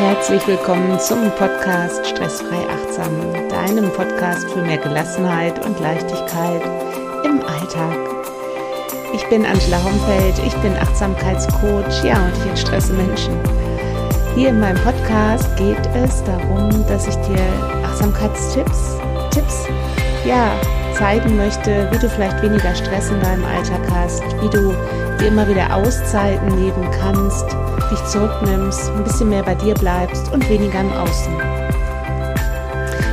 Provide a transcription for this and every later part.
Herzlich willkommen zum Podcast Stressfrei Achtsam, deinem Podcast für mehr Gelassenheit und Leichtigkeit im Alltag. Ich bin Angela Homfeld, ich bin Achtsamkeitscoach, ja, und ich entstresse Menschen. Hier in meinem Podcast geht es darum, dass ich dir Achtsamkeitstipps, Tipps, ja, zeigen möchte, wie du vielleicht weniger Stress in deinem Alltag hast, wie du dir immer wieder Auszeiten nehmen kannst, dich zurücknimmst, ein bisschen mehr bei dir bleibst und weniger im Außen.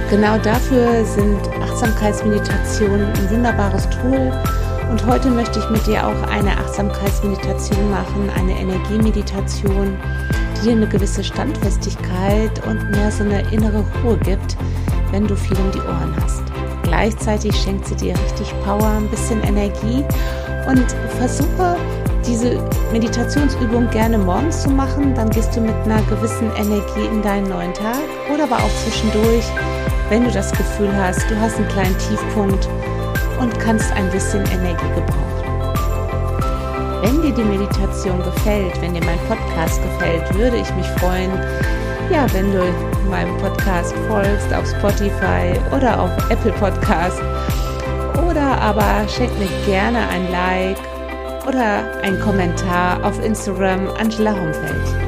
Genau dafür sind Achtsamkeitsmeditationen ein wunderbares Tool. Und heute möchte ich mit dir auch eine Achtsamkeitsmeditation machen, eine Energiemeditation, die dir eine gewisse Standfestigkeit und mehr so eine innere Ruhe gibt, wenn du viel um die Ohren hast. Gleichzeitig schenkt sie dir richtig Power, ein bisschen Energie und versuche diese Meditationsübung gerne morgens zu machen, dann gehst du mit einer gewissen Energie in deinen neuen Tag oder aber auch zwischendurch, wenn du das Gefühl hast, du hast einen kleinen Tiefpunkt und kannst ein bisschen Energie gebrauchen. Wenn dir die Meditation gefällt, wenn dir mein Podcast gefällt, würde ich mich freuen, ja, wenn du meinem Podcast folgst auf Spotify oder auf Apple Podcast oder aber schenk mir gerne ein Like oder ein Kommentar auf Instagram Angela Homfeld.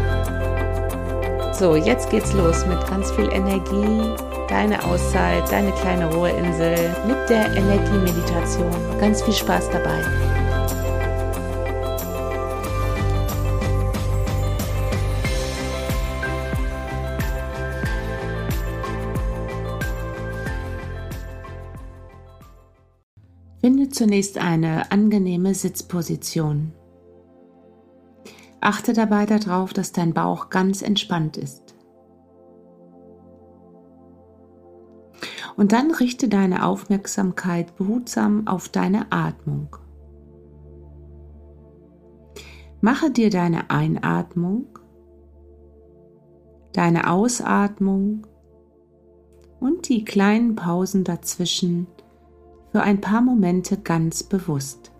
So, jetzt geht's los mit ganz viel Energie, deine Auszeit, deine kleine Ruheinsel mit der Energiemeditation. Ganz viel Spaß dabei. Finde zunächst eine angenehme Sitzposition. Achte dabei darauf, dass dein Bauch ganz entspannt ist. Und dann richte deine Aufmerksamkeit behutsam auf deine Atmung. Mache dir deine Einatmung, deine Ausatmung und die kleinen Pausen dazwischen für ein paar Momente ganz bewusst.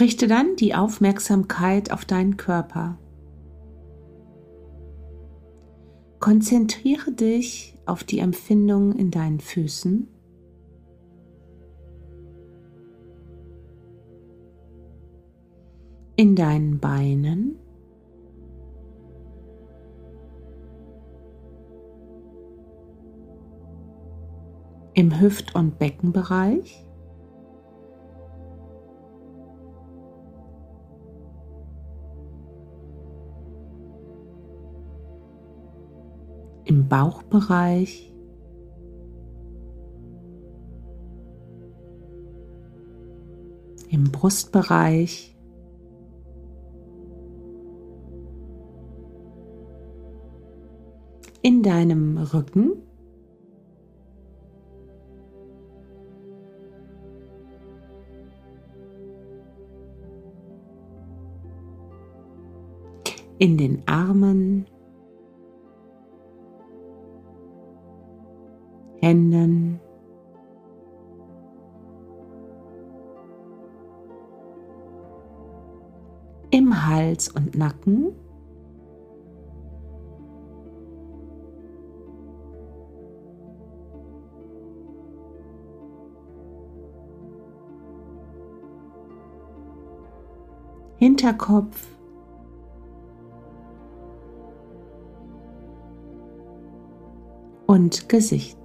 Richte dann die Aufmerksamkeit auf deinen Körper. Konzentriere dich auf die Empfindung in deinen Füßen. In deinen Beinen. Im Hüft- und Beckenbereich. Im Bauchbereich, im Brustbereich, in deinem Rücken. in den Armen, Händen, im Hals und Nacken. Hinterkopf, und Gesicht.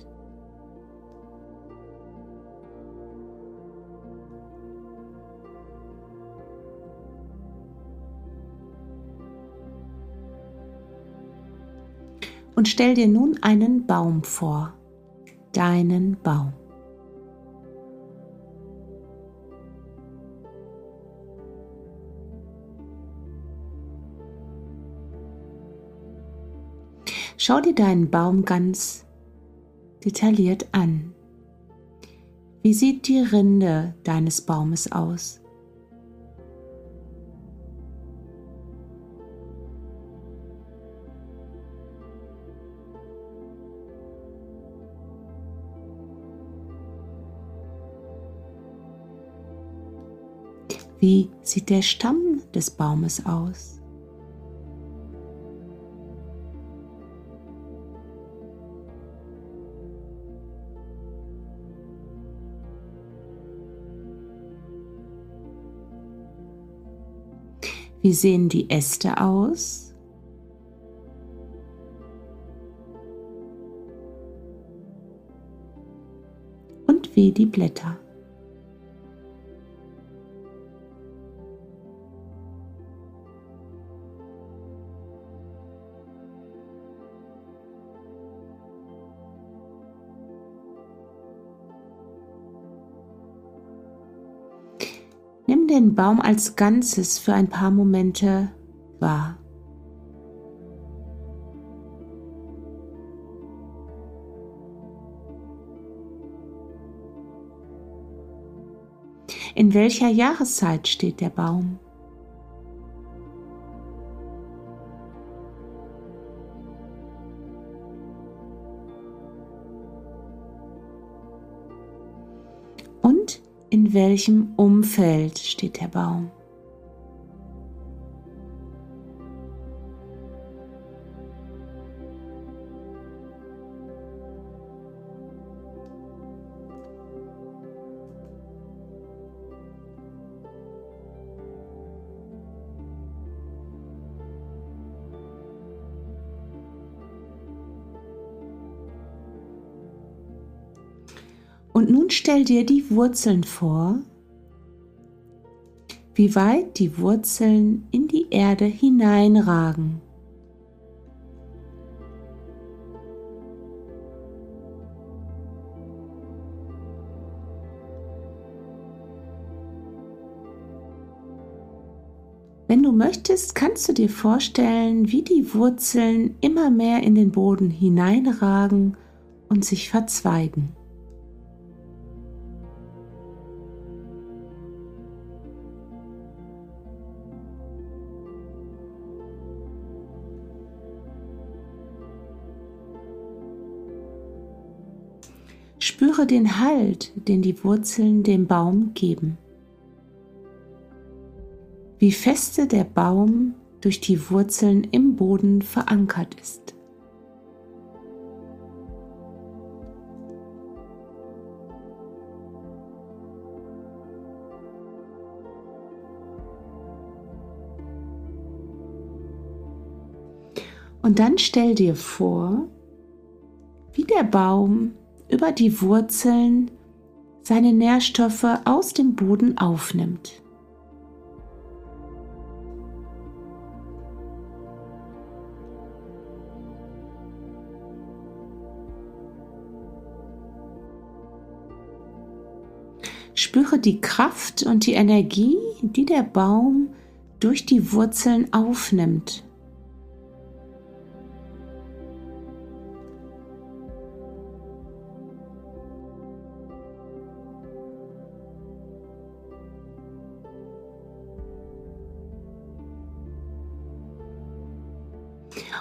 Und stell dir nun einen Baum vor, deinen Baum. Schau dir deinen Baum ganz detailliert an. Wie sieht die Rinde deines Baumes aus? Wie sieht der Stamm des Baumes aus? Wie sehen die Äste aus? Und wie die Blätter? Den Baum als Ganzes für ein paar Momente wahr. In welcher Jahreszeit steht der Baum? In welchem Umfeld steht der Baum. Nun stell dir die Wurzeln vor, wie weit die Wurzeln in die Erde hineinragen. Wenn du möchtest, kannst du dir vorstellen, wie die Wurzeln immer mehr in den Boden hineinragen und sich verzweigen. Spüre den Halt, den die Wurzeln dem Baum geben. Wie feste der Baum durch die Wurzeln im Boden verankert ist. Und dann stell dir vor, wie der Baum über die Wurzeln seine Nährstoffe aus dem Boden aufnimmt. Spüre die Kraft und die Energie, die der Baum durch die Wurzeln aufnimmt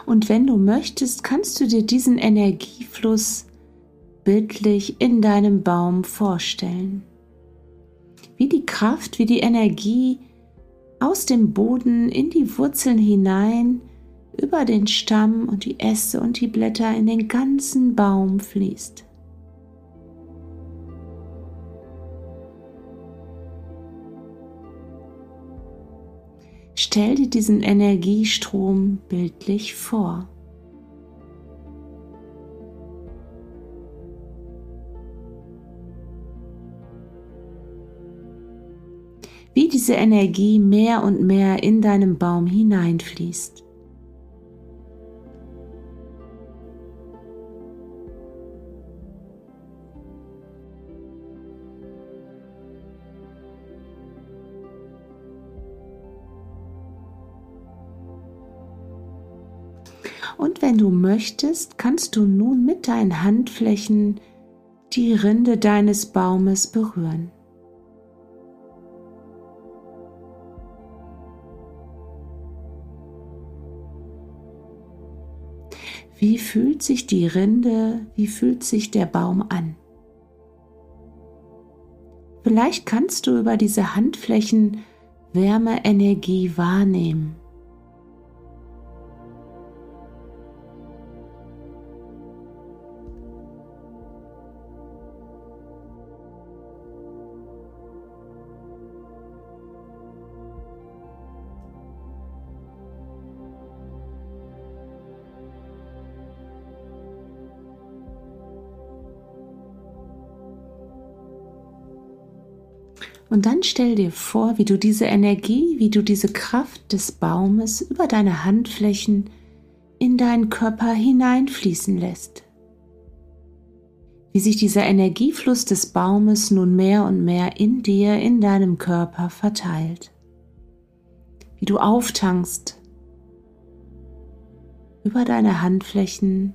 Und wenn du möchtest, kannst du dir diesen Energiefluss bildlich in deinem Baum vorstellen. Wie die Kraft, wie die Energie aus dem Boden in die Wurzeln hinein, über den Stamm und die Äste und die Blätter in den ganzen Baum fließt. Stell dir diesen Energiestrom bildlich vor. Wie diese Energie mehr und mehr in deinem Baum hineinfließt. Und wenn du möchtest, kannst du nun mit deinen Handflächen die Rinde deines Baumes berühren. Wie fühlt sich die Rinde, wie fühlt sich der Baum an? Vielleicht kannst du über diese Handflächen Wärmeenergie wahrnehmen. Und dann stell dir vor, wie du diese Energie, wie du diese Kraft des Baumes über deine Handflächen in deinen Körper hineinfließen lässt. Wie sich dieser Energiefluss des Baumes nun mehr und mehr in dir, in deinem Körper verteilt. Wie du auftankst über deine Handflächen,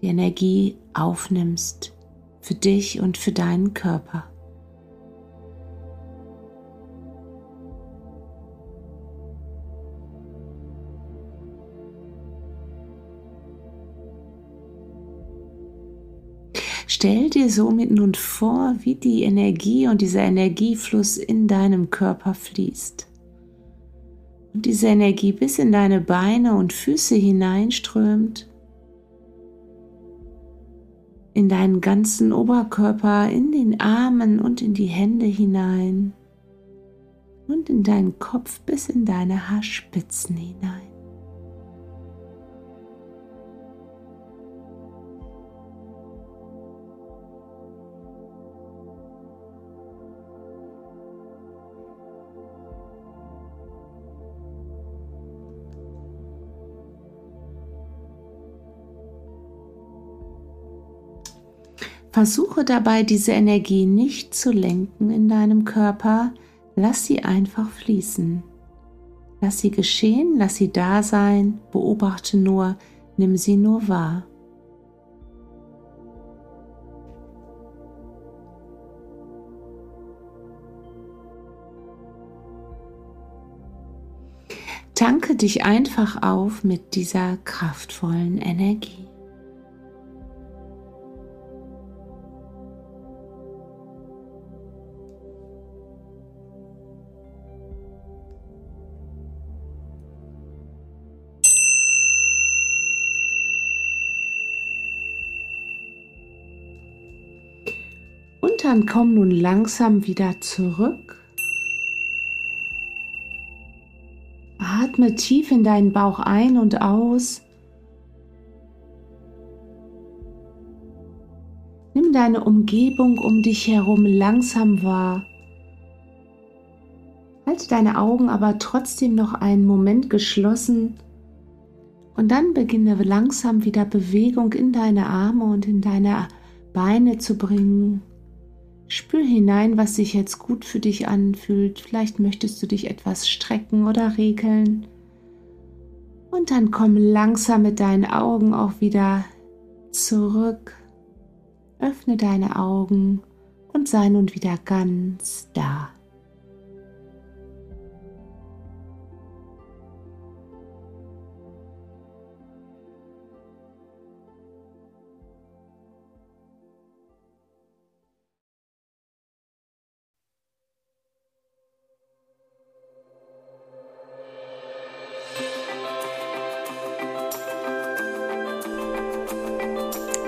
die Energie aufnimmst für dich und für deinen Körper. Stell dir somit nun vor, wie die Energie und dieser Energiefluss in deinem Körper fließt. Und diese Energie bis in deine Beine und Füße hineinströmt, in deinen ganzen Oberkörper, in den Armen und in die Hände hinein und in deinen Kopf bis in deine Haarspitzen hinein. Versuche dabei, diese Energie nicht zu lenken in deinem Körper, lass sie einfach fließen. Lass sie geschehen, lass sie da sein, beobachte nur, nimm sie nur wahr. Tanke dich einfach auf mit dieser kraftvollen Energie. Dann komm nun langsam wieder zurück. Atme tief in deinen Bauch ein und aus. Nimm deine Umgebung um dich herum langsam wahr. Halte deine Augen aber trotzdem noch einen Moment geschlossen und dann beginne langsam wieder Bewegung in deine Arme und in deine Beine zu bringen. Spür hinein, was sich jetzt gut für dich anfühlt. Vielleicht möchtest du dich etwas strecken oder regeln. Und dann komm langsam mit deinen Augen auch wieder zurück. Öffne deine Augen und sei nun wieder ganz da.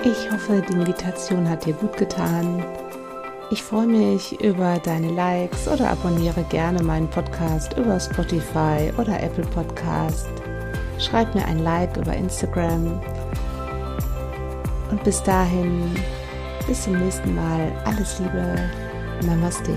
Ich hoffe, die Meditation hat dir gut getan. Ich freue mich über deine Likes oder abonniere gerne meinen Podcast über Spotify oder Apple Podcast. Schreib mir ein Like über Instagram. Und bis dahin, bis zum nächsten Mal. Alles Liebe. Namaste.